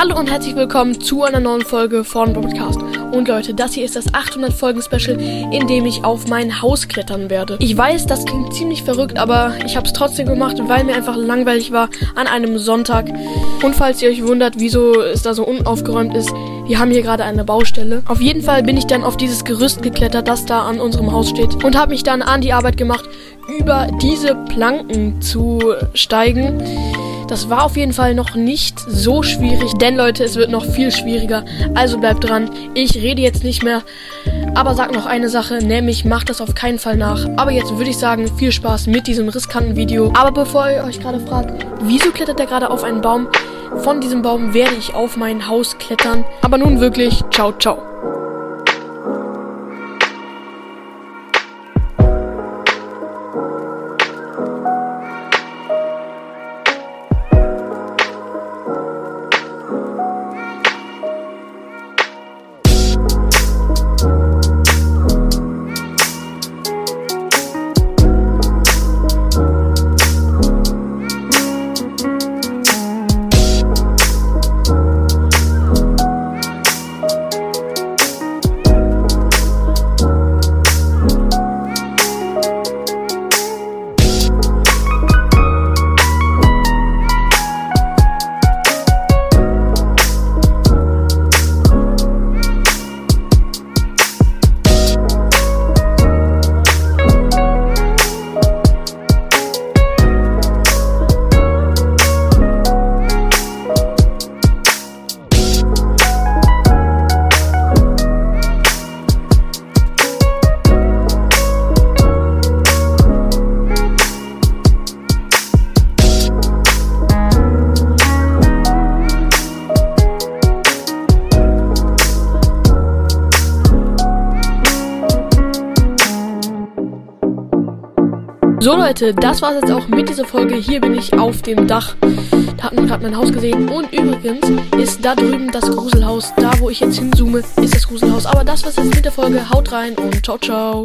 Hallo und herzlich willkommen zu einer neuen Folge von Podcast. Und Leute, das hier ist das 800 Folgen Special, in dem ich auf mein Haus klettern werde. Ich weiß, das klingt ziemlich verrückt, aber ich habe es trotzdem gemacht, weil mir einfach langweilig war an einem Sonntag. Und falls ihr euch wundert, wieso es da so unaufgeräumt ist, wir haben hier gerade eine Baustelle. Auf jeden Fall bin ich dann auf dieses Gerüst geklettert, das da an unserem Haus steht und habe mich dann an die Arbeit gemacht, über diese Planken zu steigen. Das war auf jeden Fall noch nicht so schwierig, denn Leute, es wird noch viel schwieriger. Also bleibt dran. Ich rede jetzt nicht mehr, aber sag noch eine Sache, nämlich macht das auf keinen Fall nach. Aber jetzt würde ich sagen, viel Spaß mit diesem riskanten Video. Aber bevor ihr euch gerade fragt, wieso klettert er gerade auf einen Baum? Von diesem Baum werde ich auf mein Haus klettern. Aber nun wirklich, ciao, ciao. So Leute, das war's jetzt auch mit dieser Folge. Hier bin ich auf dem Dach. Da hat man gerade mein Haus gesehen. Und übrigens ist da drüben das Gruselhaus. Da, wo ich jetzt hinzoome, ist das Gruselhaus. Aber das war's jetzt mit der Folge. Haut rein und ciao, ciao.